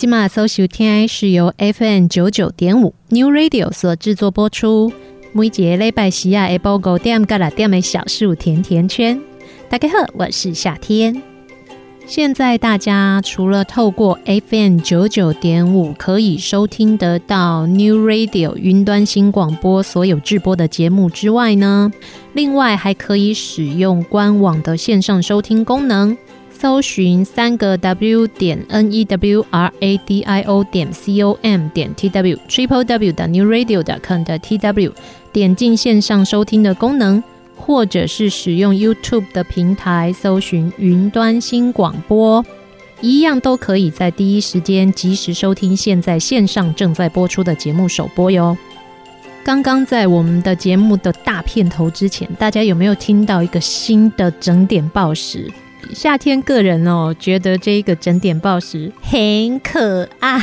即马搜收听是由 FM 九九点五 New Radio 所制作播出。每节礼拜四啊，下晡五点到六点的小树甜甜圈。大家好，我是夏天。现在大家除了透过 FM 九九点五可以收听得到 New Radio 云端新广播所有制播的节目之外呢，另外还可以使用官网的线上收听功能。搜寻三个 W 点 N E W R A D I O 点 C O M 点 T W Triple W 的 New Radio 点 com 的 T W 点进线上收听的功能，或者是使用 YouTube 的平台搜寻云端新广播，一样都可以在第一时间及时收听现在线上正在播出的节目首播哟。刚刚在我们的节目的大片头之前，大家有没有听到一个新的整点报时？夏天个人哦，觉得这一个整点报时很可爱。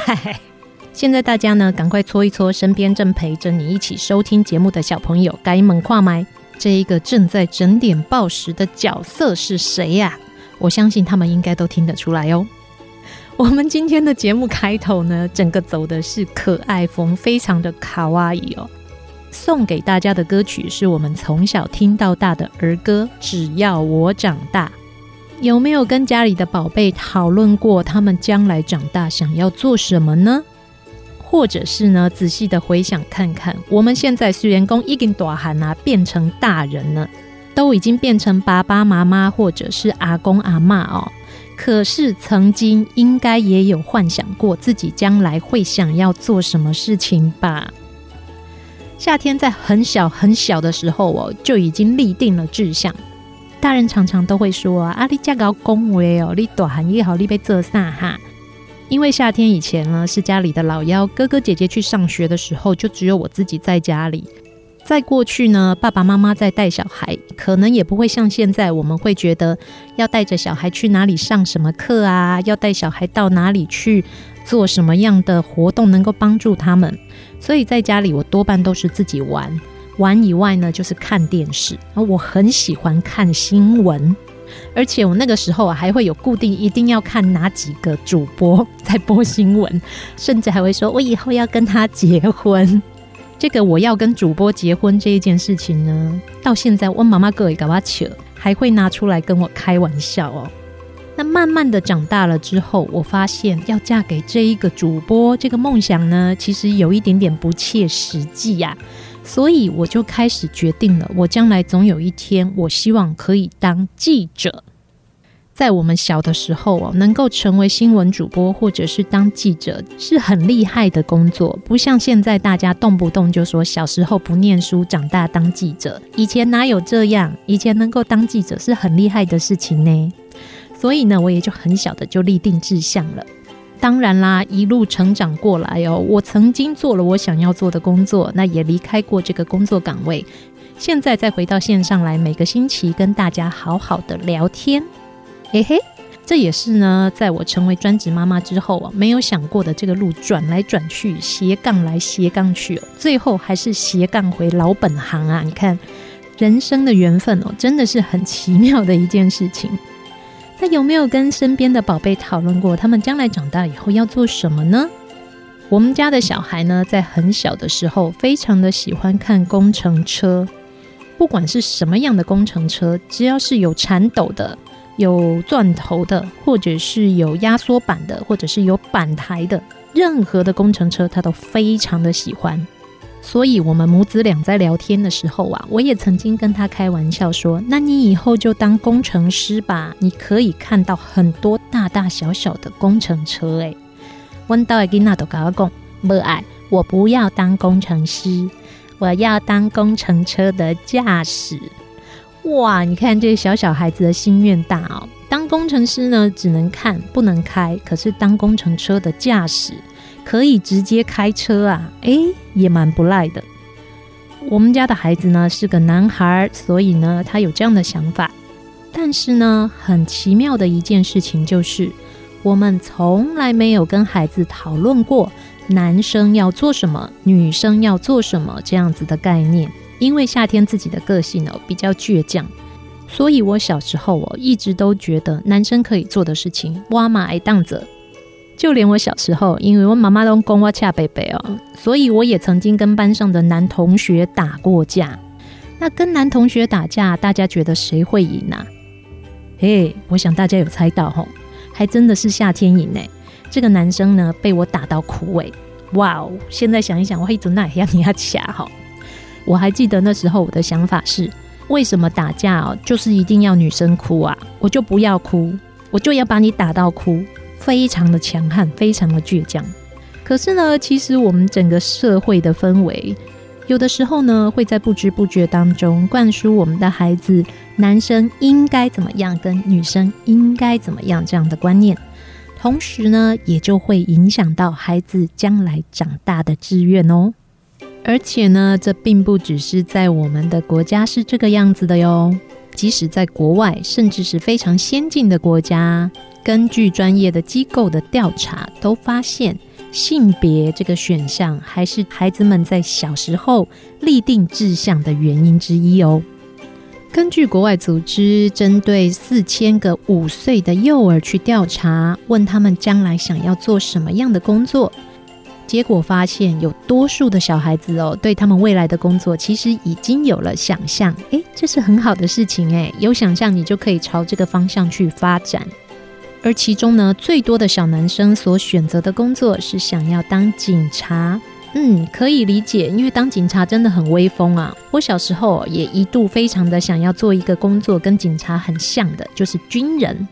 现在大家呢，赶快搓一搓身边正陪着你一起收听节目的小朋友，该猛跨麦。这一个正在整点报时的角色是谁呀？我相信他们应该都听得出来哦。我们今天的节目开头呢，整个走的是可爱风，非常的卡哇伊哦。送给大家的歌曲是我们从小听到大的儿歌，只要我长大。有没有跟家里的宝贝讨论过他们将来长大想要做什么呢？或者是呢，仔细的回想看看，我们现在虽然公已经大汉啊，变成大人了，都已经变成爸爸妈妈或者是阿公阿嬷哦。可是曾经应该也有幻想过自己将来会想要做什么事情吧？夏天在很小很小的时候哦，就已经立定了志向。大人常常都会说啊，你这个恭维哦，你大汉以后你被这啥哈？因为夏天以前呢是家里的老幺，哥哥姐姐去上学的时候，就只有我自己在家里。在过去呢，爸爸妈妈在带小孩，可能也不会像现在，我们会觉得要带着小孩去哪里上什么课啊，要带小孩到哪里去做什么样的活动能够帮助他们。所以在家里，我多半都是自己玩，玩以外呢，就是看电视。而我很喜欢看新闻，而且我那个时候啊，还会有固定一定要看哪几个主播在播新闻，甚至还会说我以后要跟他结婚。这个我要跟主播结婚这一件事情呢，到现在我妈妈哥也搞不起，还会拿出来跟我开玩笑哦。那慢慢的长大了之后，我发现要嫁给这一个主播这个梦想呢，其实有一点点不切实际呀、啊。所以我就开始决定了，我将来总有一天，我希望可以当记者。在我们小的时候哦，能够成为新闻主播或者是当记者是很厉害的工作，不像现在大家动不动就说小时候不念书，长大当记者。以前哪有这样？以前能够当记者是很厉害的事情呢。所以呢，我也就很小的就立定志向了。当然啦，一路成长过来哦，我曾经做了我想要做的工作，那也离开过这个工作岗位。现在再回到线上来，每个星期跟大家好好的聊天。嘿嘿，这也是呢，在我成为专职妈妈之后啊，没有想过的这个路转来转去，斜杠来斜杠去哦，最后还是斜杠回老本行啊！你看，人生的缘分哦，真的是很奇妙的一件事情。那有没有跟身边的宝贝讨论过，他们将来长大以后要做什么呢？我们家的小孩呢，在很小的时候，非常的喜欢看工程车，不管是什么样的工程车，只要是有铲斗的。有钻头的，或者是有压缩板的，或者是有板台的，任何的工程车，他都非常的喜欢。所以，我们母子俩在聊天的时候啊，我也曾经跟他开玩笑说：“那你以后就当工程师吧，你可以看到很多大大小小的工程车。”哎，温道尔吉娜都跟我讲：“不爱，我不要当工程师，我要当工程车的驾驶。”哇，你看这小小孩子的心愿大哦！当工程师呢，只能看不能开，可是当工程车的驾驶可以直接开车啊！诶，也蛮不赖的。我们家的孩子呢是个男孩，所以呢他有这样的想法。但是呢，很奇妙的一件事情就是，我们从来没有跟孩子讨论过男生要做什么，女生要做什么这样子的概念。因为夏天自己的个性哦比较倔强，所以我小时候哦一直都觉得男生可以做的事情，我嘛爱当者。就连我小时候，因为我妈妈都跟我恰贝贝哦，所以我也曾经跟班上的男同学打过架。那跟男同学打架，大家觉得谁会赢啊？嘿，我想大家有猜到吼，还真的是夏天赢呢。这个男生呢被我打到哭诶，哇哦！现在想一想，我一直那样你要掐哈。我还记得那时候我的想法是：为什么打架哦，就是一定要女生哭啊？我就不要哭，我就要把你打到哭，非常的强悍，非常的倔强。可是呢，其实我们整个社会的氛围，有的时候呢，会在不知不觉当中灌输我们的孩子，男生应该怎么样，跟女生应该怎么样这样的观念，同时呢，也就会影响到孩子将来长大的志愿哦。而且呢，这并不只是在我们的国家是这个样子的哟。即使在国外，甚至是非常先进的国家，根据专业的机构的调查，都发现性别这个选项还是孩子们在小时候立定志向的原因之一哦。根据国外组织针对四千个五岁的幼儿去调查，问他们将来想要做什么样的工作。结果发现，有多数的小孩子哦，对他们未来的工作其实已经有了想象。诶，这是很好的事情诶，有想象你就可以朝这个方向去发展。而其中呢，最多的小男生所选择的工作是想要当警察。嗯，可以理解，因为当警察真的很威风啊。我小时候也一度非常的想要做一个工作跟警察很像的，就是军人。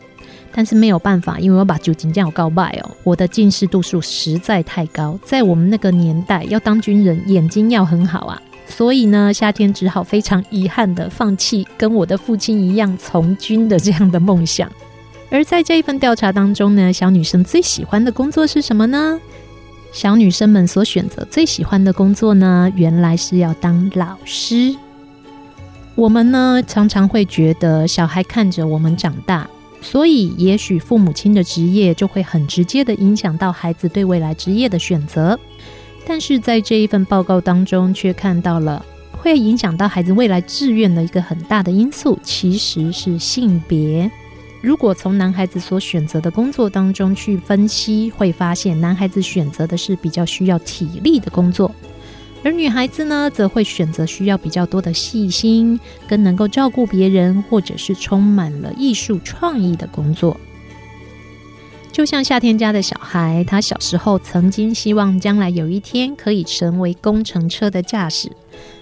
但是没有办法，因为我把酒精酱告败哦，我的近视度数实在太高，在我们那个年代要当军人，眼睛要很好啊，所以呢，夏天只好非常遗憾的放弃跟我的父亲一样从军的这样的梦想。而在这一份调查当中呢，小女生最喜欢的工作是什么呢？小女生们所选择最喜欢的工作呢，原来是要当老师。我们呢，常常会觉得小孩看着我们长大，所以也许父母亲的职业就会很直接的影响到孩子对未来职业的选择。但是在这一份报告当中，却看到了会影响到孩子未来志愿的一个很大的因素，其实是性别。如果从男孩子所选择的工作当中去分析，会发现男孩子选择的是比较需要体力的工作，而女孩子呢，则会选择需要比较多的细心，跟能够照顾别人，或者是充满了艺术创意的工作。就像夏天家的小孩，他小时候曾经希望将来有一天可以成为工程车的驾驶。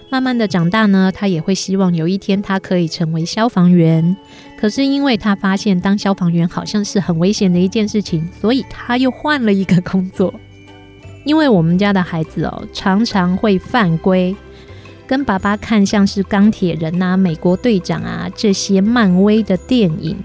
慢慢的长大呢，他也会希望有一天他可以成为消防员。可是因为他发现当消防员好像是很危险的一件事情，所以他又换了一个工作。因为我们家的孩子哦，常常会犯规，跟爸爸看像是钢铁人啊、美国队长啊这些漫威的电影，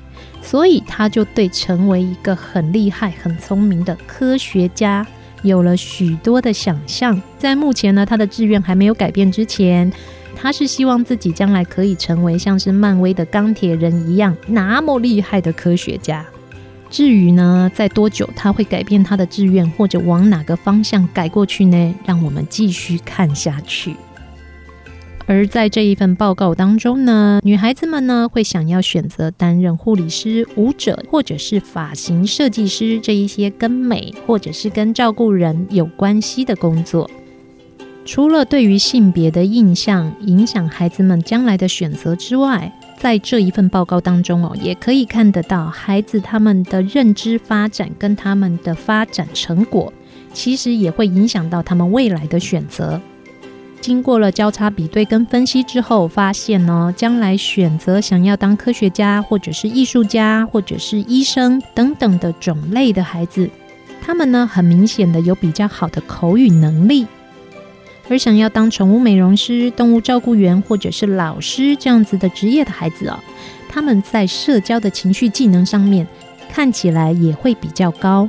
所以他就对成为一个很厉害、很聪明的科学家。有了许多的想象，在目前呢，他的志愿还没有改变之前，他是希望自己将来可以成为像是漫威的钢铁人一样那么厉害的科学家。至于呢，在多久他会改变他的志愿，或者往哪个方向改过去呢？让我们继续看下去。而在这一份报告当中呢，女孩子们呢会想要选择担任护理师、舞者或者是发型设计师这一些跟美或者是跟照顾人有关系的工作。除了对于性别的印象影响孩子们将来的选择之外，在这一份报告当中哦，也可以看得到孩子他们的认知发展跟他们的发展成果，其实也会影响到他们未来的选择。经过了交叉比对跟分析之后，发现呢，将来选择想要当科学家，或者是艺术家，或者是医生等等的种类的孩子，他们呢，很明显的有比较好的口语能力；而想要当宠物美容师、动物照顾员或者是老师这样子的职业的孩子哦，他们在社交的情绪技能上面看起来也会比较高。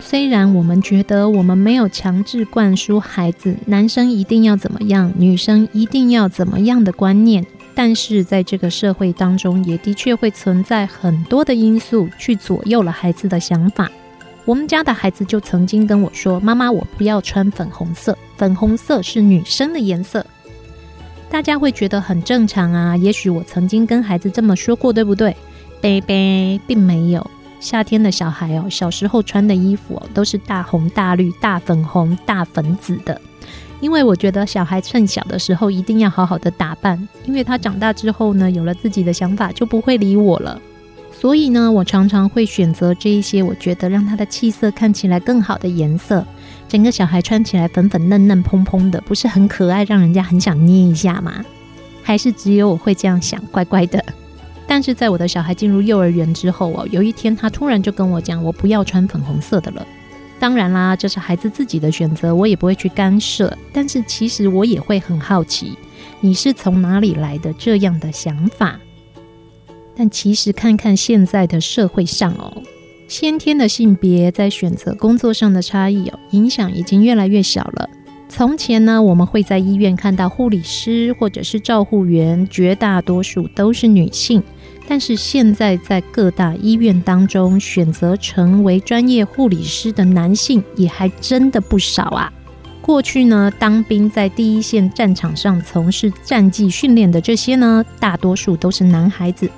虽然我们觉得我们没有强制灌输孩子男生一定要怎么样，女生一定要怎么样的观念，但是在这个社会当中，也的确会存在很多的因素去左右了孩子的想法。我们家的孩子就曾经跟我说：“妈妈，我不要穿粉红色，粉红色是女生的颜色。”大家会觉得很正常啊，也许我曾经跟孩子这么说过，对不对？Baby，并没有。夏天的小孩哦，小时候穿的衣服哦，都是大红大绿、大粉红、大粉紫的。因为我觉得小孩趁小的时候一定要好好的打扮，因为他长大之后呢，有了自己的想法，就不会理我了。所以呢，我常常会选择这一些我觉得让他的气色看起来更好的颜色。整个小孩穿起来粉粉嫩嫩、蓬蓬的，不是很可爱，让人家很想捏一下吗？还是只有我会这样想，乖乖的。但是在我的小孩进入幼儿园之后哦，有一天他突然就跟我讲，我不要穿粉红色的了。当然啦，这是孩子自己的选择，我也不会去干涉。但是其实我也会很好奇，你是从哪里来的这样的想法？但其实看看现在的社会上哦，先天的性别在选择工作上的差异哦，影响已经越来越小了。从前呢，我们会在医院看到护理师或者是照护员，绝大多数都是女性。但是现在在各大医院当中，选择成为专业护理师的男性也还真的不少啊。过去呢，当兵在第一线战场上从事战技训练的这些呢，大多数都是男孩子。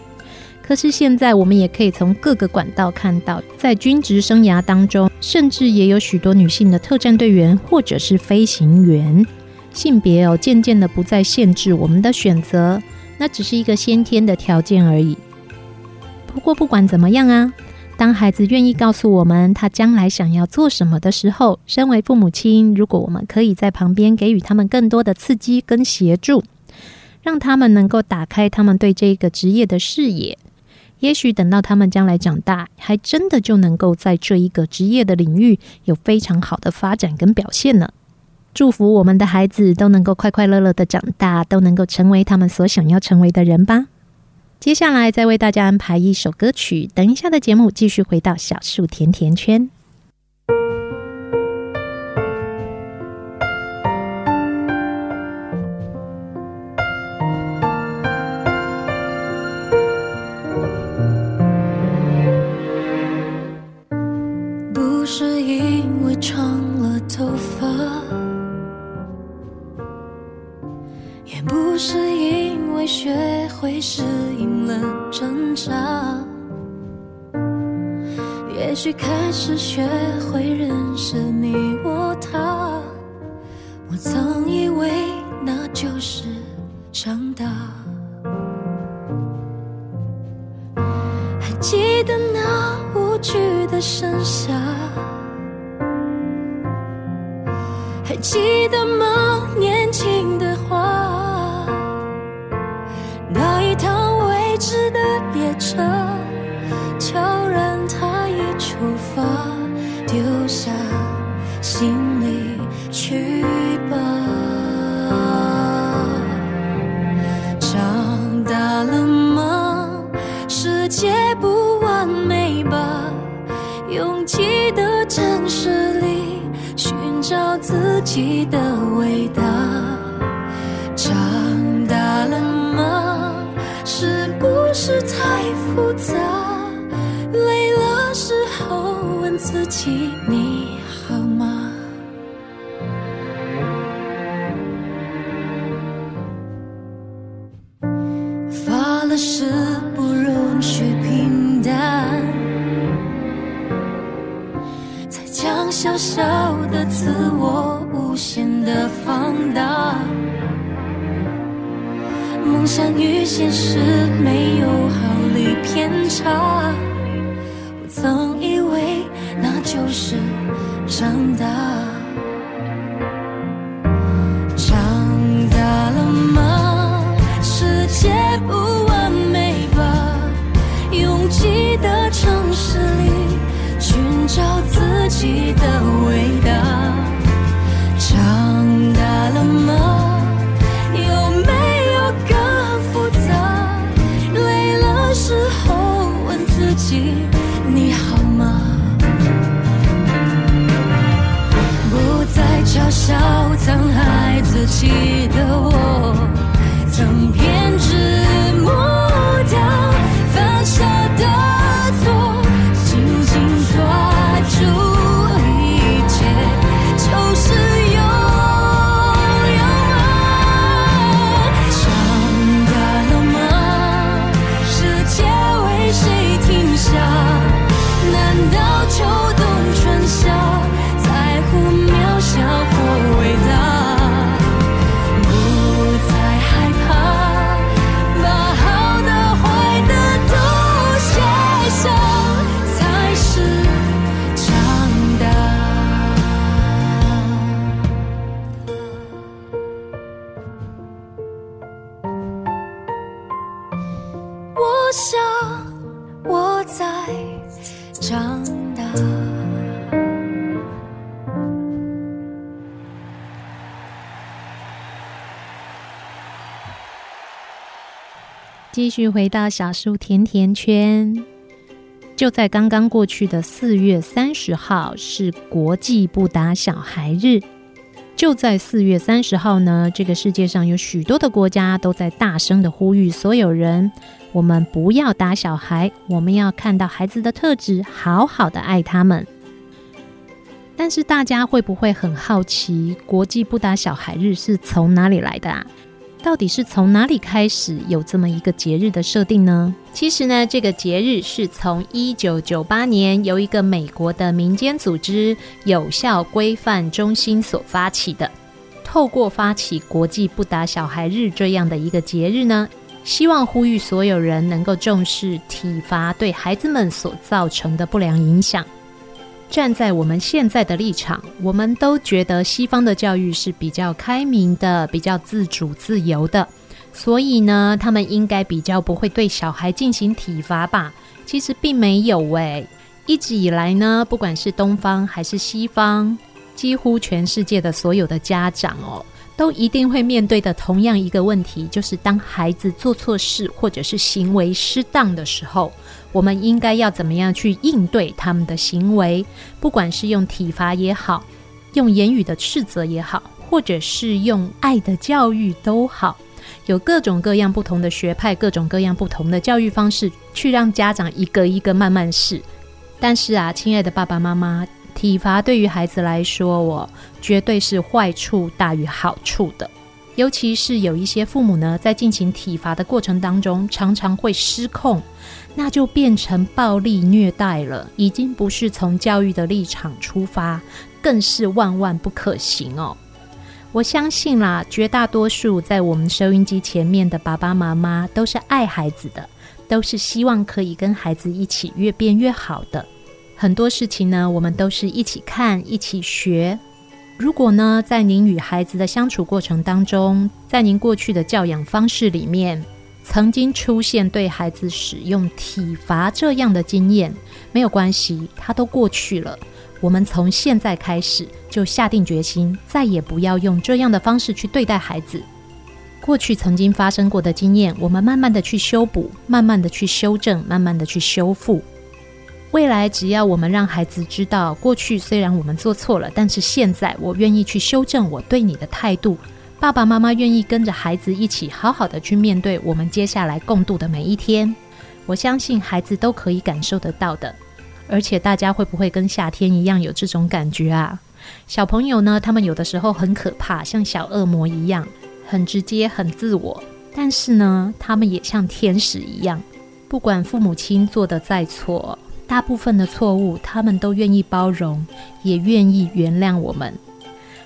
可是现在我们也可以从各个管道看到，在军职生涯当中，甚至也有许多女性的特战队员或者是飞行员。性别哦，渐渐的不再限制我们的选择。那只是一个先天的条件而已。不过不管怎么样啊，当孩子愿意告诉我们他将来想要做什么的时候，身为父母亲，如果我们可以在旁边给予他们更多的刺激跟协助，让他们能够打开他们对这个职业的视野，也许等到他们将来长大，还真的就能够在这一个职业的领域有非常好的发展跟表现呢。祝福我们的孩子都能够快快乐乐的长大，都能够成为他们所想要成为的人吧。接下来再为大家安排一首歌曲，等一下的节目继续回到小树甜甜圈。不是因为长了头发，不是因为学会适应了挣扎，也许开始学会认识你我他，我曾以为那就是长大。还记得那无惧的盛夏，还记得吗？年轻的车，悄然它已出发，丢下行续回到小树甜甜圈，就在刚刚过去的四月三十号是国际不打小孩日。就在四月三十号呢，这个世界上有许多的国家都在大声的呼吁所有人：我们不要打小孩，我们要看到孩子的特质，好好的爱他们。但是大家会不会很好奇，国际不打小孩日是从哪里来的啊？到底是从哪里开始有这么一个节日的设定呢？其实呢，这个节日是从一九九八年由一个美国的民间组织有效规范中心所发起的。透过发起国际不打小孩日这样的一个节日呢，希望呼吁所有人能够重视体罚对孩子们所造成的不良影响。站在我们现在的立场，我们都觉得西方的教育是比较开明的，比较自主自由的，所以呢，他们应该比较不会对小孩进行体罚吧？其实并没有诶，一直以来呢，不管是东方还是西方，几乎全世界的所有的家长哦，都一定会面对的同样一个问题，就是当孩子做错事或者是行为失当的时候，我们应该要怎么样去应对他们的行为？不管是用体罚也好，用言语的斥责也好，或者是用爱的教育都好，有各种各样不同的学派，各种各样不同的教育方式，去让家长一个一个慢慢试。但是啊，亲爱的爸爸妈妈。体罚对于孩子来说，我绝对是坏处大于好处的。尤其是有一些父母呢，在进行体罚的过程当中，常常会失控，那就变成暴力虐待了，已经不是从教育的立场出发，更是万万不可行哦。我相信啦，绝大多数在我们收音机前面的爸爸妈妈，都是爱孩子的，都是希望可以跟孩子一起越变越好的。很多事情呢，我们都是一起看、一起学。如果呢，在您与孩子的相处过程当中，在您过去的教养方式里面，曾经出现对孩子使用体罚这样的经验，没有关系，它都过去了。我们从现在开始就下定决心，再也不要用这样的方式去对待孩子。过去曾经发生过的经验，我们慢慢的去修补，慢慢的去修正，慢慢的去修复。未来，只要我们让孩子知道，过去虽然我们做错了，但是现在我愿意去修正我对你的态度。爸爸妈妈愿意跟着孩子一起好好的去面对我们接下来共度的每一天。我相信孩子都可以感受得到的。而且大家会不会跟夏天一样有这种感觉啊？小朋友呢，他们有的时候很可怕，像小恶魔一样，很直接、很自我。但是呢，他们也像天使一样，不管父母亲做的再错。大部分的错误，他们都愿意包容，也愿意原谅我们。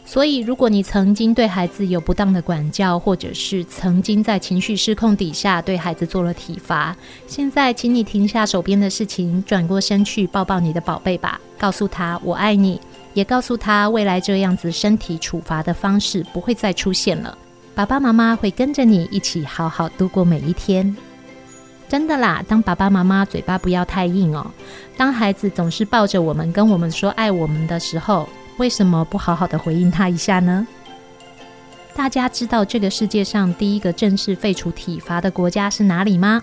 所以，如果你曾经对孩子有不当的管教，或者是曾经在情绪失控底下对孩子做了体罚，现在，请你停下手边的事情，转过身去抱抱你的宝贝吧，告诉他我爱你，也告诉他未来这样子身体处罚的方式不会再出现了。爸爸妈妈会跟着你一起好好度过每一天。真的啦，当爸爸妈妈嘴巴不要太硬哦。当孩子总是抱着我们跟我们说爱我们的时候，为什么不好好的回应他一下呢？大家知道这个世界上第一个正式废除体罚的国家是哪里吗？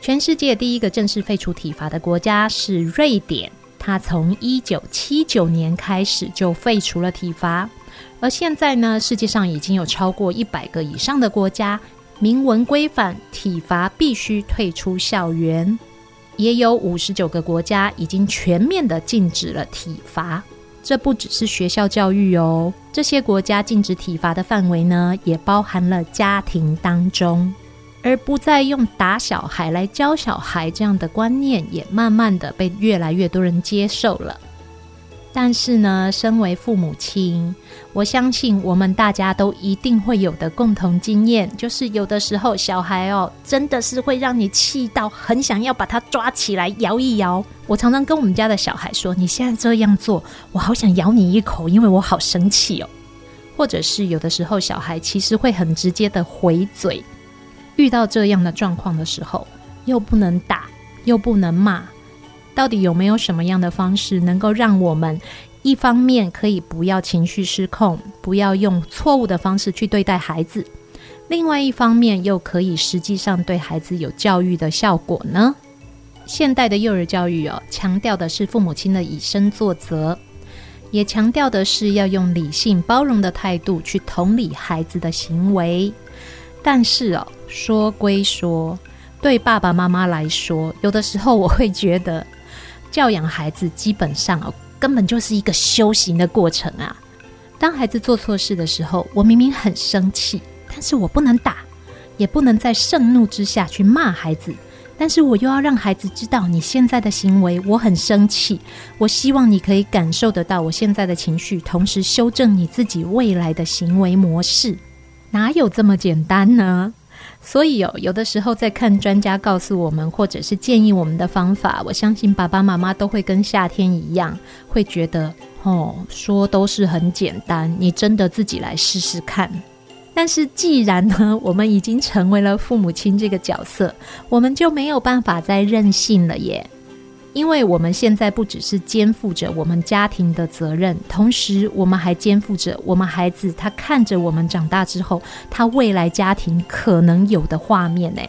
全世界第一个正式废除体罚的国家是瑞典，它从一九七九年开始就废除了体罚，而现在呢，世界上已经有超过一百个以上的国家。明文规范体罚必须退出校园，也有五十九个国家已经全面的禁止了体罚。这不只是学校教育哦，这些国家禁止体罚的范围呢，也包含了家庭当中，而不再用打小孩来教小孩这样的观念，也慢慢的被越来越多人接受了。但是呢，身为父母亲，我相信我们大家都一定会有的共同经验，就是有的时候小孩哦，真的是会让你气到很想要把他抓起来摇一摇。我常常跟我们家的小孩说：“你现在这样做，我好想咬你一口，因为我好生气哦。”或者是有的时候小孩其实会很直接的回嘴。遇到这样的状况的时候，又不能打，又不能骂。到底有没有什么样的方式能够让我们一方面可以不要情绪失控，不要用错误的方式去对待孩子，另外一方面又可以实际上对孩子有教育的效果呢？现代的幼儿教育哦，强调的是父母亲的以身作则，也强调的是要用理性包容的态度去同理孩子的行为。但是哦，说归说，对爸爸妈妈来说，有的时候我会觉得。教养孩子基本上哦，根本就是一个修行的过程啊。当孩子做错事的时候，我明明很生气，但是我不能打，也不能在盛怒之下去骂孩子，但是我又要让孩子知道你现在的行为，我很生气。我希望你可以感受得到我现在的情绪，同时修正你自己未来的行为模式。哪有这么简单呢？所以有、哦、有的时候在看专家告诉我们，或者是建议我们的方法，我相信爸爸妈妈都会跟夏天一样，会觉得哦，说都是很简单，你真的自己来试试看。但是既然呢，我们已经成为了父母亲这个角色，我们就没有办法再任性了耶。因为我们现在不只是肩负着我们家庭的责任，同时我们还肩负着我们孩子他看着我们长大之后，他未来家庭可能有的画面呢。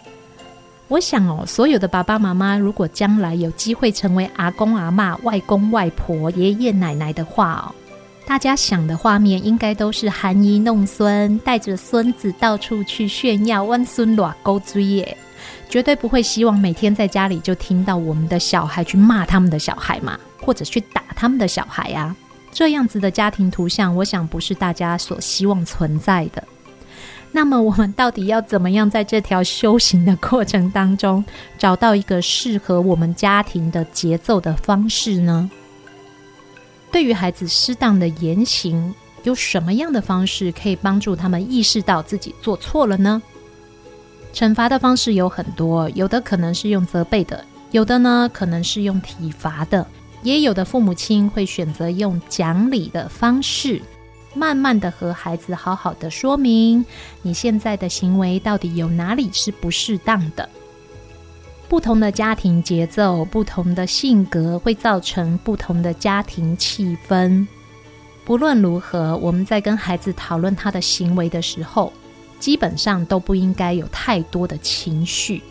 我想哦，所有的爸爸妈妈，如果将来有机会成为阿公阿嬷、外公外婆、爷爷奶奶的话哦，大家想的画面应该都是含饴弄孙，带着孙子到处去炫耀，温孙偌勾追耶。绝对不会希望每天在家里就听到我们的小孩去骂他们的小孩嘛，或者去打他们的小孩啊。这样子的家庭图像，我想不是大家所希望存在的。那么，我们到底要怎么样在这条修行的过程当中，找到一个适合我们家庭的节奏的方式呢？对于孩子适当的言行，有什么样的方式可以帮助他们意识到自己做错了呢？惩罚的方式有很多，有的可能是用责备的，有的呢可能是用体罚的，也有的父母亲会选择用讲理的方式，慢慢的和孩子好好的说明你现在的行为到底有哪里是不适当的。不同的家庭节奏，不同的性格，会造成不同的家庭气氛。不论如何，我们在跟孩子讨论他的行为的时候，基本上都不应该有太多的情绪。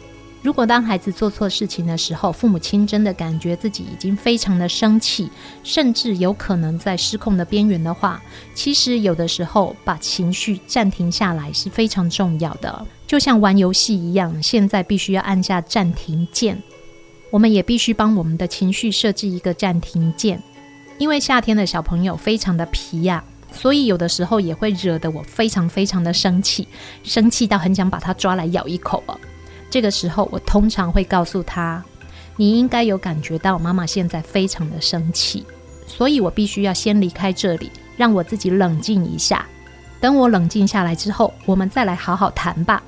如果当孩子做错事情的时候，父母亲真的感觉自己已经非常的生气，甚至有可能在失控的边缘的话，其实有的时候把情绪暂停下来是非常重要的。就像玩游戏一样，现在必须要按下暂停键。我们也必须帮我们的情绪设置一个暂停键，因为夏天的小朋友非常的皮呀。所以有的时候也会惹得我非常非常的生气，生气到很想把他抓来咬一口啊。这个时候我通常会告诉他：“你应该有感觉到妈妈现在非常的生气，所以我必须要先离开这里，让我自己冷静一下。等我冷静下来之后，我们再来好好谈吧。”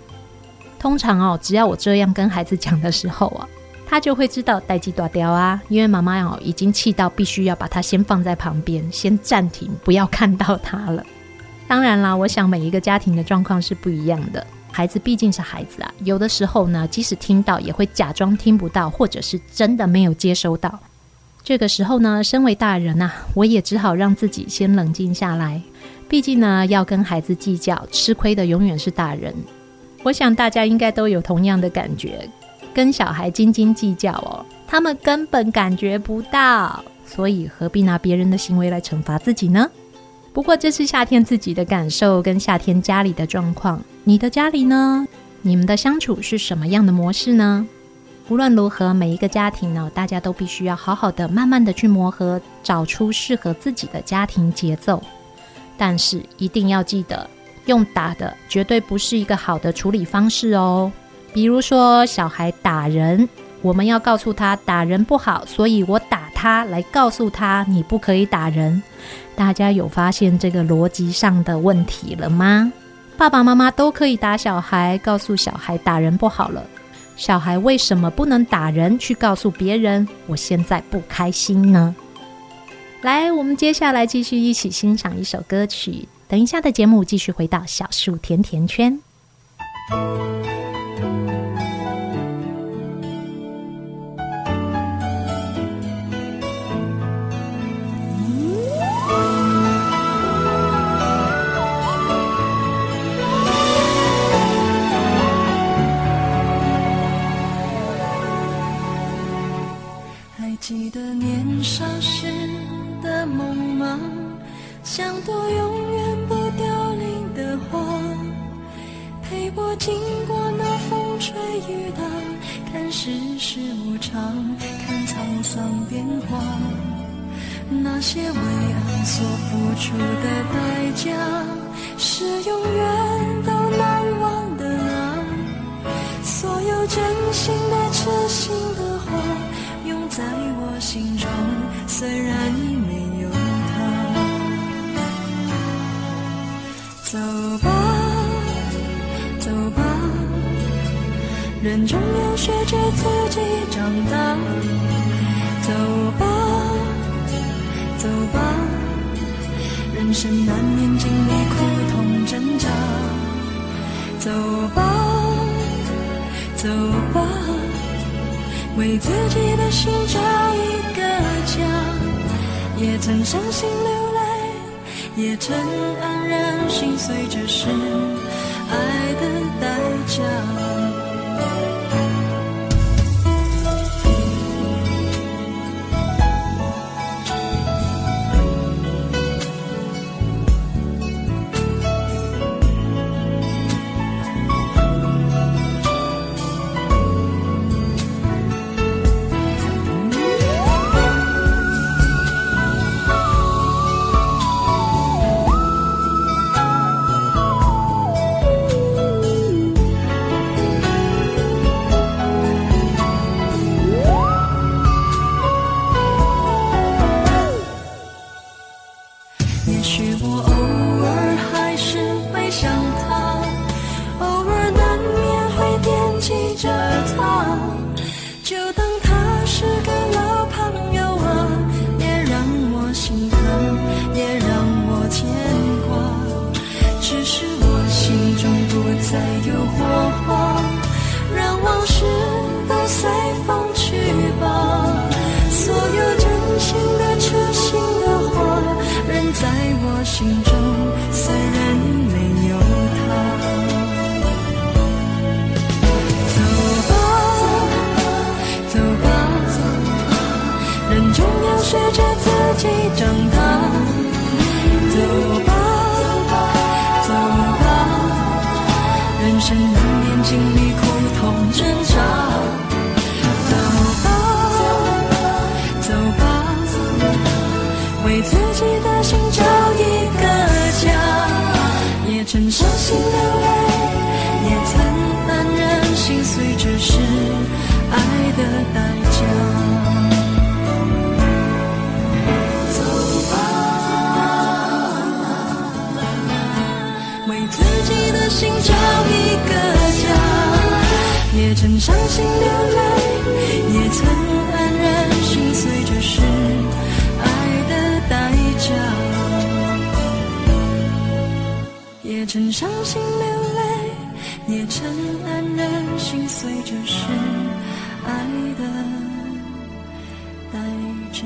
通常哦，只要我这样跟孩子讲的时候啊。他就会知道代志大条啊，因为妈妈哦已经气到必须要把他先放在旁边，先暂停，不要看到他了。当然啦，我想每一个家庭的状况是不一样的，孩子毕竟是孩子啊，有的时候呢，即使听到也会假装听不到，或者是真的没有接收到。这个时候呢，身为大人啊，我也只好让自己先冷静下来。毕竟呢，要跟孩子计较，吃亏的永远是大人。我想大家应该都有同样的感觉。跟小孩斤斤计较哦，他们根本感觉不到，所以何必拿别人的行为来惩罚自己呢？不过这是夏天自己的感受，跟夏天家里的状况。你的家里呢？你们的相处是什么样的模式呢？无论如何，每一个家庭呢，大家都必须要好好的、慢慢的去磨合，找出适合自己的家庭节奏。但是一定要记得，用打的绝对不是一个好的处理方式哦。比如说，小孩打人，我们要告诉他打人不好，所以我打他来告诉他你不可以打人。大家有发现这个逻辑上的问题了吗？爸爸妈妈都可以打小孩，告诉小孩打人不好了，小孩为什么不能打人去告诉别人我现在不开心呢？来，我们接下来继续一起欣赏一首歌曲。等一下的节目继续回到小树甜甜圈。记流泪，捏成黯然心碎，这是爱的代价。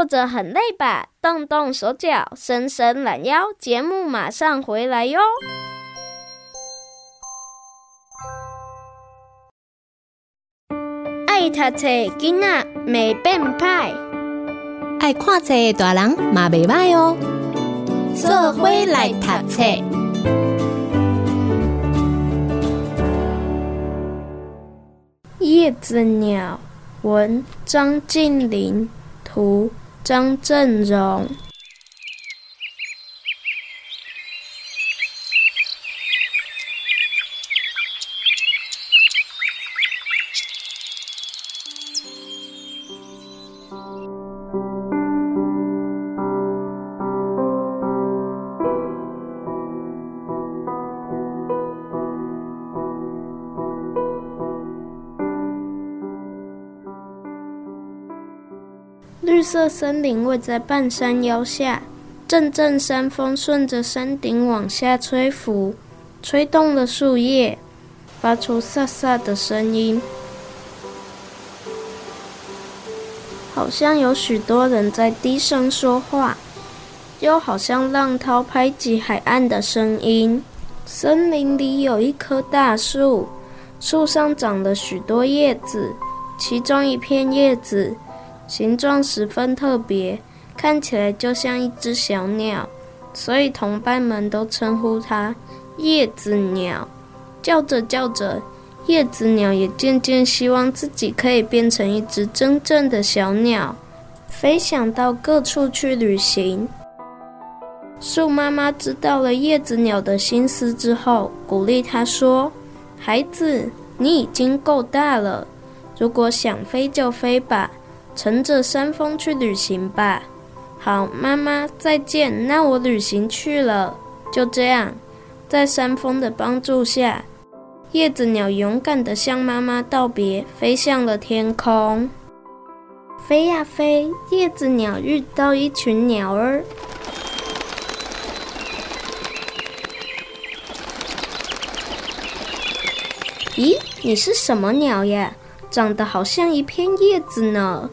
坐着很累吧？动动手脚，伸伸懒腰，节目马上回来哟！爱读册囡仔没变歹，爱看册大人嘛袂歹哦。做伙来读册，叶子鸟，文张晋林，图。张振荣。色森林位在半山腰下，阵阵山风顺着山顶往下吹拂，吹动了树叶，发出飒飒的声音，好像有许多人在低声说话，又好像浪涛拍击海岸的声音。森林里有一棵大树，树上长了许多叶子，其中一片叶子。形状十分特别，看起来就像一只小鸟，所以同伴们都称呼它叶子鸟。叫着叫着，叶子鸟也渐渐希望自己可以变成一只真正的小鸟，飞翔到各处去旅行。树妈妈知道了叶子鸟的心思之后，鼓励它说：“孩子，你已经够大了，如果想飞就飞吧。”乘着山风去旅行吧。好，妈妈再见。那我旅行去了。就这样，在山峰的帮助下，叶子鸟勇敢地向妈妈道别，飞向了天空。飞呀飞，叶子鸟遇到一群鸟儿。咦，你是什么鸟呀？长得好像一片叶子呢。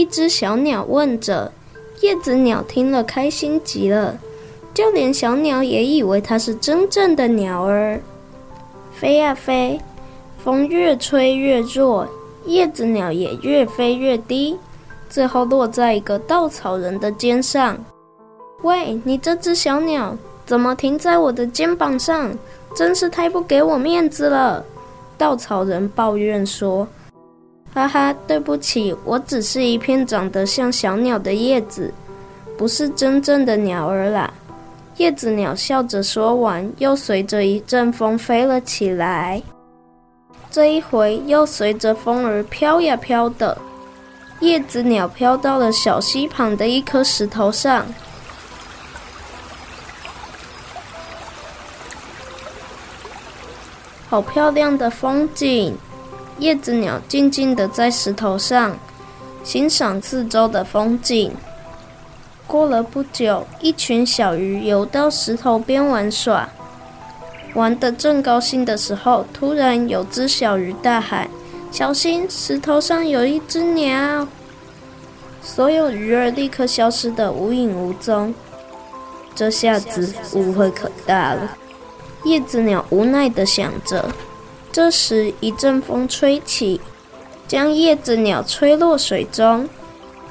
一只小鸟问着。叶子鸟听了，开心极了，就连小鸟也以为它是真正的鸟儿。飞呀飞，风越吹越弱，叶子鸟也越飞越低，最后落在一个稻草人的肩上。喂，你这只小鸟，怎么停在我的肩膀上？真是太不给我面子了！稻草人抱怨说：“哈哈，对不起，我只是一片长得像小鸟的叶子，不是真正的鸟儿啦。”叶子鸟笑着说完，又随着一阵风飞了起来。这一回又随着风儿飘呀飘的，叶子鸟飘到了小溪旁的一颗石头上。好漂亮的风景！叶子鸟静静地在石头上欣赏四周的风景。过了不久，一群小鱼游到石头边玩耍，玩得正高兴的时候，突然有只小鱼大喊：“小心，石头上有一只鸟！”所有鱼儿立刻消失得无影无踪。这下子误会可大了。叶子鸟无奈地想着。这时，一阵风吹起，将叶子鸟吹落水中。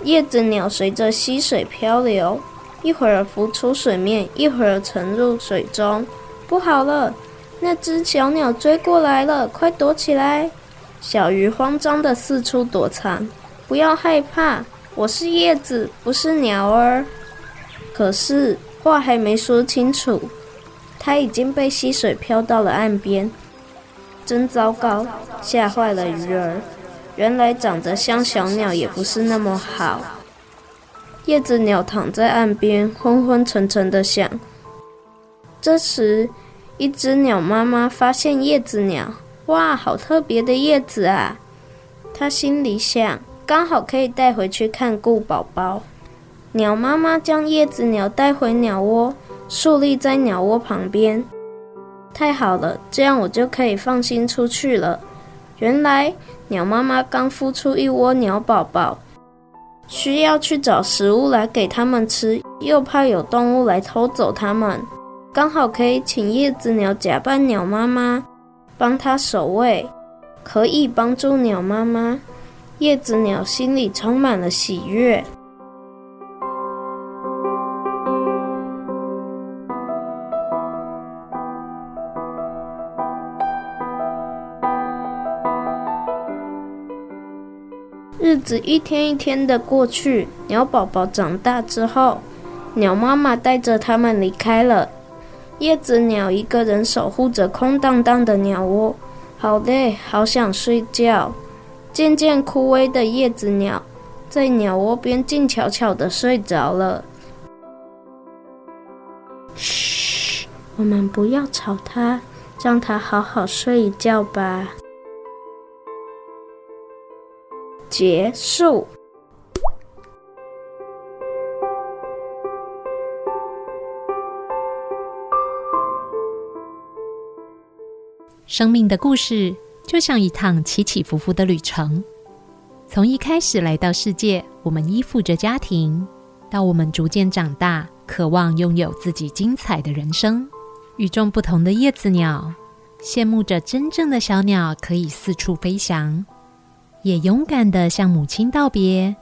叶子鸟随着溪水漂流，一会儿浮出水面，一会儿沉入水中。不好了，那只小鸟追过来了，快躲起来！小鱼慌张地四处躲藏。不要害怕，我是叶子，不是鸟儿。可是话还没说清楚，它已经被溪水漂到了岸边。真糟糕，吓坏了鱼儿。原来长得像小鸟也不是那么好。叶子鸟躺在岸边，昏昏沉沉的想。这时，一只鸟妈妈发现叶子鸟，哇，好特别的叶子啊！它心里想，刚好可以带回去看顾宝宝。鸟妈妈将叶子鸟带回鸟窝，竖立在鸟窝旁边。太好了，这样我就可以放心出去了。原来。鸟妈妈刚孵出一窝鸟宝宝，需要去找食物来给它们吃，又怕有动物来偷走它们，刚好可以请叶子鸟假扮鸟妈妈，帮它守卫，可以帮助鸟妈妈。叶子鸟心里充满了喜悦。子一天一天的过去，鸟宝宝长大之后，鸟妈妈带着它们离开了。叶子鸟一个人守护着空荡荡的鸟窝，好累，好想睡觉。渐渐枯萎的叶子鸟在鸟窝边静悄悄的睡着了。嘘，我们不要吵它，让它好好睡一觉吧。结束。生命的故事就像一趟起起伏伏的旅程。从一开始来到世界，我们依附着家庭，到我们逐渐长大，渴望拥有自己精彩的人生。与众不同的叶子鸟，羡慕着真正的小鸟可以四处飞翔。也勇敢的向母亲道别，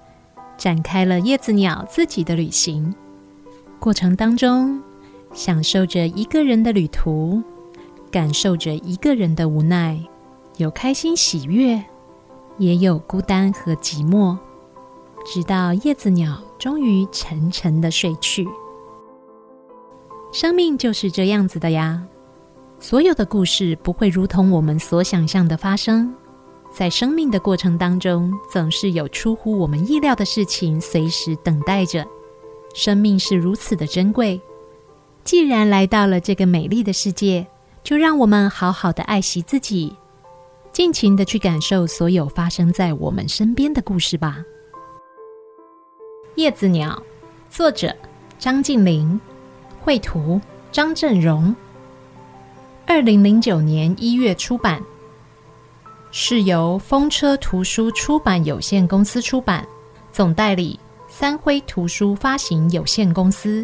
展开了叶子鸟自己的旅行。过程当中，享受着一个人的旅途，感受着一个人的无奈，有开心喜悦，也有孤单和寂寞。直到叶子鸟终于沉沉的睡去。生命就是这样子的呀，所有的故事不会如同我们所想象的发生。在生命的过程当中，总是有出乎我们意料的事情随时等待着。生命是如此的珍贵，既然来到了这个美丽的世界，就让我们好好的爱惜自己，尽情的去感受所有发生在我们身边的故事吧。叶子鸟，作者张晋霖，绘图张振荣。二零零九年一月出版，是由风车图书出版有限公司出版，总代理三辉图书发行有限公司。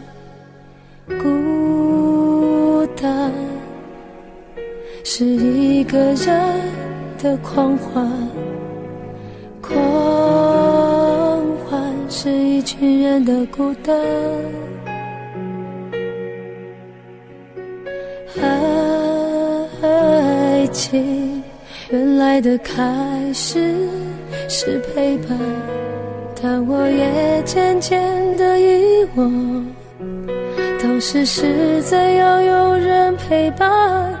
是一个人的狂欢，狂欢是一群人的孤单。爱情原来的开始是陪伴，但我也渐渐的遗忘。当时是怎样有人陪伴？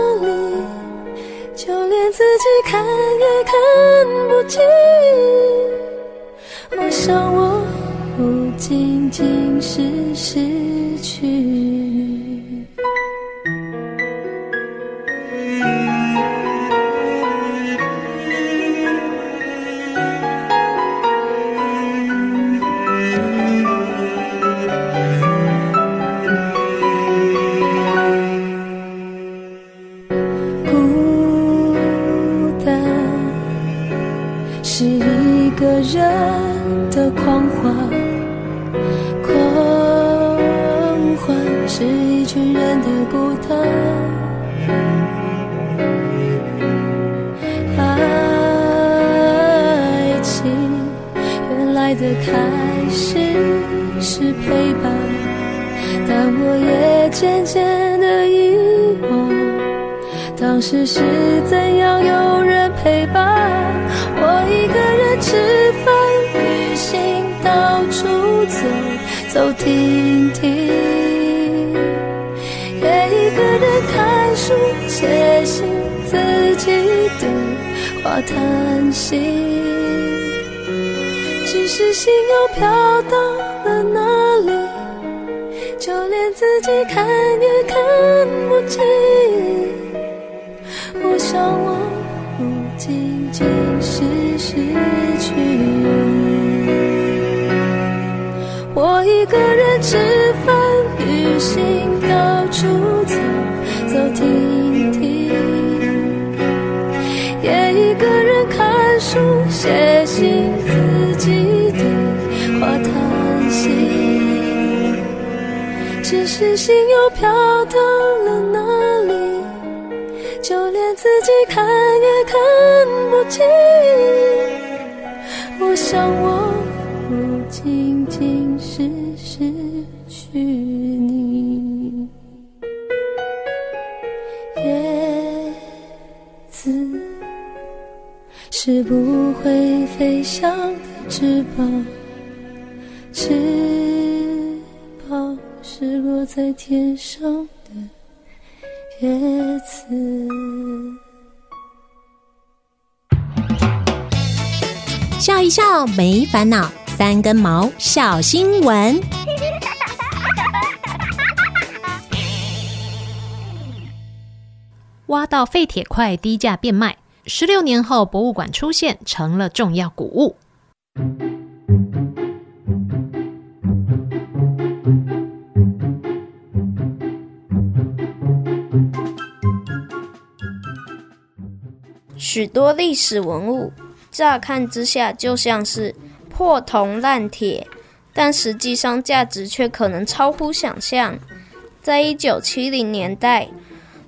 连自己看也看不清，我想我不仅仅是失去你。仅仅是失去你叶子是不会飞翔的翅膀翅膀是落在天上的叶子。笑一笑没烦恼。三根毛小新闻。挖到废铁块，低价变卖。十六年后，博物馆出现，成了重要古物。许多历史文物，乍看之下就像是破铜烂铁，但实际上价值却可能超乎想象。在一九七零年代，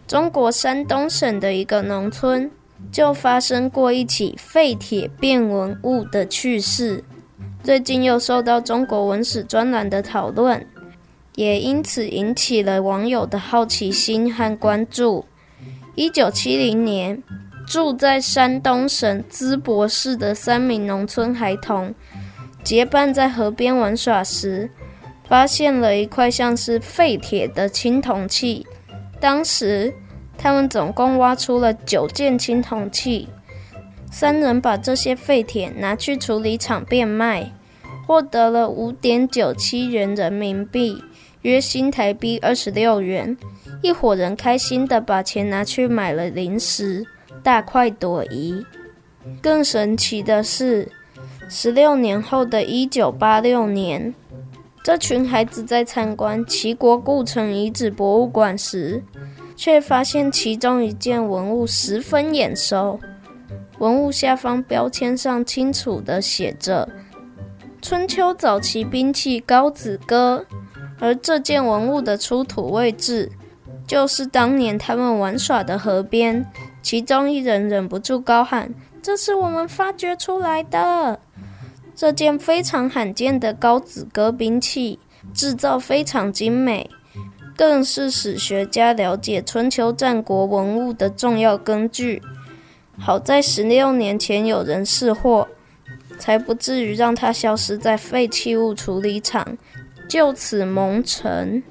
中国山东省的一个农村就发生过一起废铁变文物的趣事，最近又受到中国文史专栏的讨论，也因此引起了网友的好奇心和关注。一九七零年，住在山东省淄博市的三名农村孩童结伴在河边玩耍时，发现了一块像是废铁的青铜器。当时，他们总共挖出了九件青铜器。三人把这些废铁拿去处理厂变卖，获得了五点九七元人民币，约新台币二十六元。一伙人开心地把钱拿去买了零食，大快朵颐。更神奇的是，十六年后的一九八六年，这群孩子在参观齐国故城遗址博物馆时，却发现其中一件文物十分眼熟。文物下方标签上清楚地写着“春秋早期兵器高子戈”，而这件文物的出土位置，就是当年他们玩耍的河边。其中一人忍不住高喊：“这是我们发掘出来的！”这件非常罕见的高子戈兵器制造非常精美，更是史学家了解春秋战国文物的重要根据。好在十六年前有人识货，才不至于让它消失在废弃物处理厂，就此蒙尘。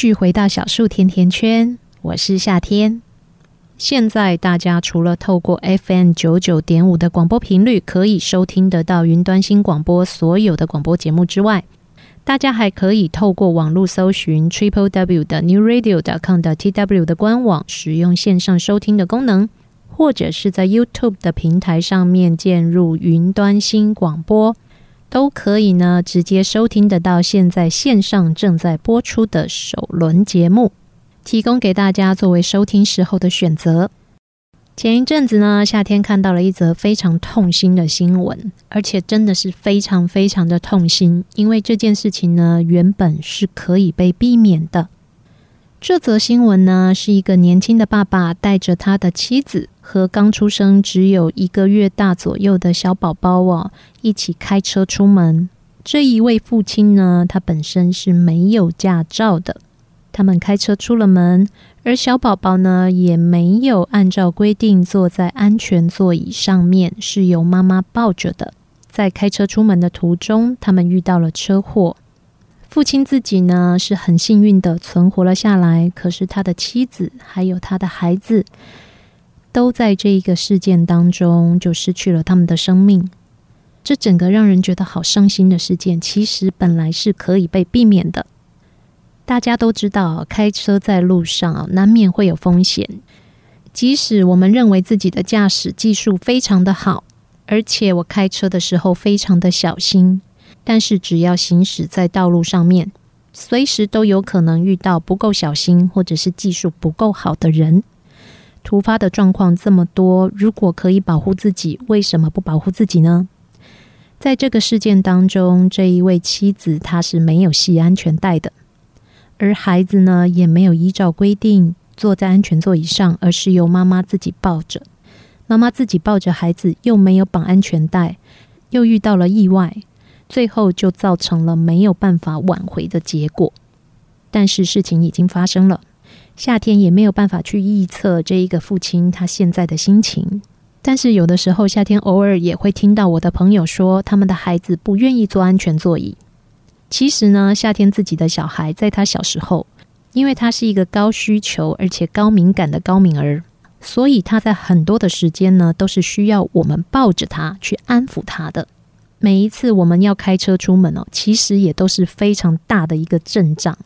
续回到小树甜甜圈，我是夏天。现在大家除了透过 FM 九九点五的广播频率可以收听得到云端新广播所有的广播节目之外，大家还可以透过网络搜寻 triple w 的 new radio dot com 的 tw 的官网，使用线上收听的功能，或者是在 YouTube 的平台上面进入云端新广播。都可以呢，直接收听得到现在线上正在播出的首轮节目，提供给大家作为收听时候的选择。前一阵子呢，夏天看到了一则非常痛心的新闻，而且真的是非常非常的痛心，因为这件事情呢，原本是可以被避免的。这则新闻呢，是一个年轻的爸爸带着他的妻子和刚出生只有一个月大左右的小宝宝哦，一起开车出门。这一位父亲呢，他本身是没有驾照的。他们开车出了门，而小宝宝呢，也没有按照规定坐在安全座椅上面，是由妈妈抱着的。在开车出门的途中，他们遇到了车祸。父亲自己呢，是很幸运的存活了下来，可是他的妻子还有他的孩子都在这一个事件当中就失去了他们的生命。这整个让人觉得好伤心的事件，其实本来是可以被避免的。大家都知道，开车在路上难免会有风险，即使我们认为自己的驾驶技术非常的好，而且我开车的时候非常的小心。但是，只要行驶在道路上面，随时都有可能遇到不够小心或者是技术不够好的人。突发的状况这么多，如果可以保护自己，为什么不保护自己呢？在这个事件当中，这一位妻子她是没有系安全带的。而孩子呢，也没有依照规定坐在安全座椅上，而是由妈妈自己抱着。妈妈自己抱着孩子，又没有绑安全带，又遇到了意外，最后就造成了没有办法挽回的结果。但是事情已经发生了，夏天也没有办法去预测这一个父亲他现在的心情。但是有的时候，夏天偶尔也会听到我的朋友说，他们的孩子不愿意坐安全座椅。其实呢，夏天自己的小孩在他小时候，因为他是一个高需求而且高敏感的高敏儿。所以他在很多的时间呢，都是需要我们抱着他去安抚他的。每一次我们要开车出门哦，其实也都是非常大的一个阵仗，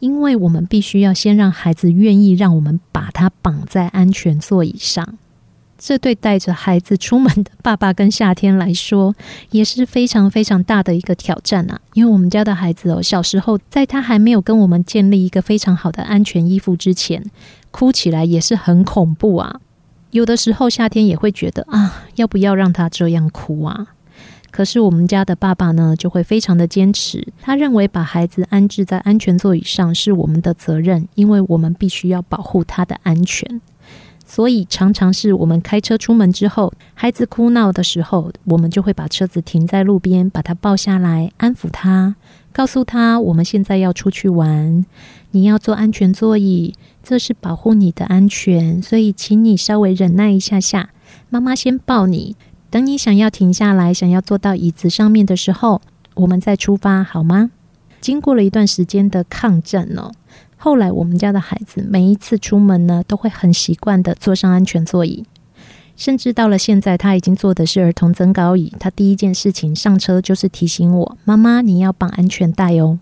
因为我们必须要先让孩子愿意让我们把他绑在安全座椅上。这对带着孩子出门的爸爸跟夏天来说，也是非常非常大的一个挑战啊！因为我们家的孩子哦，小时候在他还没有跟我们建立一个非常好的安全依附之前，哭起来也是很恐怖啊。有的时候夏天也会觉得啊，要不要让他这样哭啊？可是我们家的爸爸呢，就会非常的坚持，他认为把孩子安置在安全座椅上是我们的责任，因为我们必须要保护他的安全。所以常常是我们开车出门之后，孩子哭闹的时候，我们就会把车子停在路边，把他抱下来，安抚他，告诉他我们现在要出去玩，你要坐安全座椅，这是保护你的安全，所以请你稍微忍耐一下下，妈妈先抱你，等你想要停下来，想要坐到椅子上面的时候，我们再出发，好吗？经过了一段时间的抗争哦。后来，我们家的孩子每一次出门呢，都会很习惯的坐上安全座椅，甚至到了现在，他已经坐的是儿童增高椅。他第一件事情上车就是提醒我：“妈妈，你要绑安全带哦。”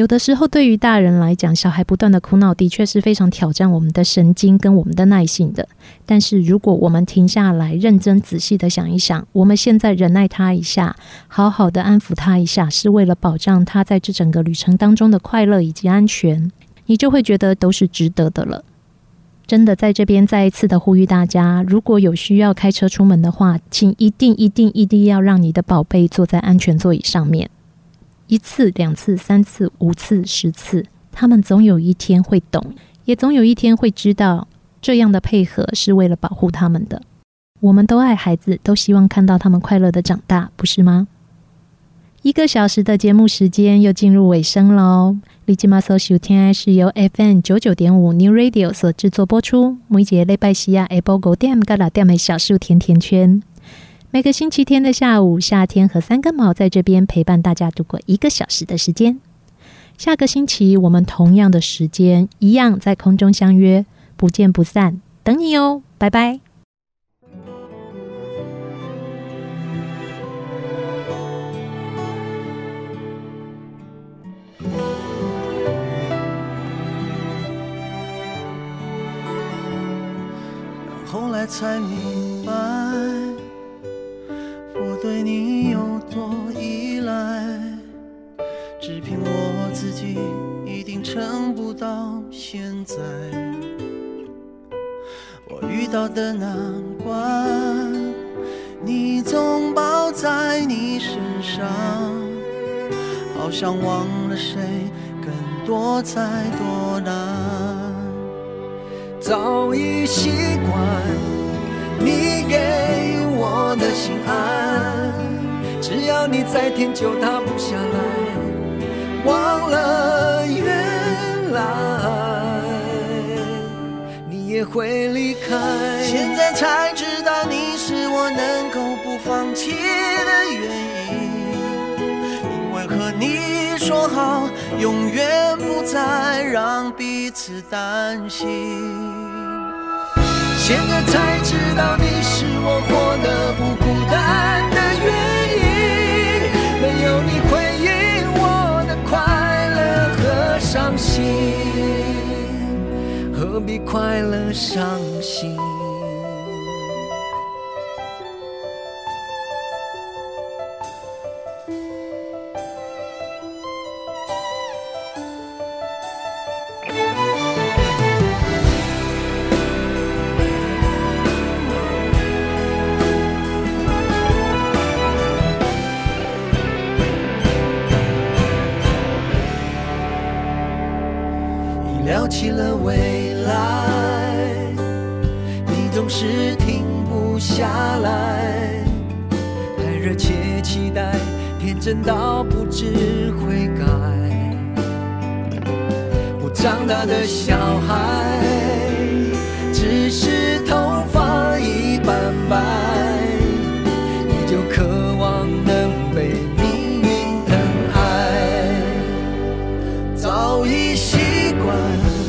有的时候，对于大人来讲，小孩不断的哭闹，的确是非常挑战我们的神经跟我们的耐性的。但是，如果我们停下来，认真仔细的想一想，我们现在忍耐他一下，好好的安抚他一下，是为了保障他在这整个旅程当中的快乐以及安全，你就会觉得都是值得的了。真的，在这边再一次的呼吁大家，如果有需要开车出门的话，请一定一定一定要让你的宝贝坐在安全座椅上面。一次、两次、三次、五次、十次，他们总有一天会懂，也总有一天会知道，这样的配合是为了保护他们的。我们都爱孩子，都希望看到他们快乐的长大，不是吗？一个小时的节目时间又进入尾声喽。立即马搜收听是由 FM 九九点五 New Radio 所制作播出，每节礼拜四啊下晡五点到六点的小树甜甜圈。每个星期天的下午，夏天和三根毛在这边陪伴大家度过一个小时的时间。下个星期我们同样的时间，一样在空中相约，不见不散，等你哦，拜拜。后来才明白。对你有多依赖，只凭我自己一定撑不到现在。我遇到的难关，你总抱在你身上，好像忘了谁更多灾多难，早已习惯你给我的心安，只要你再天就塌不下来，忘了原来你也会离开。现在才知道你是我能够不放弃的原因，因为和你说好永远不再让彼此担心。现在才知道你是我活得不孤单的原因，没有你回应我的快乐和伤心，何必快乐伤心？等到不知悔改我长大的小孩只是头发已斑白依旧渴望能被命运疼爱早已习惯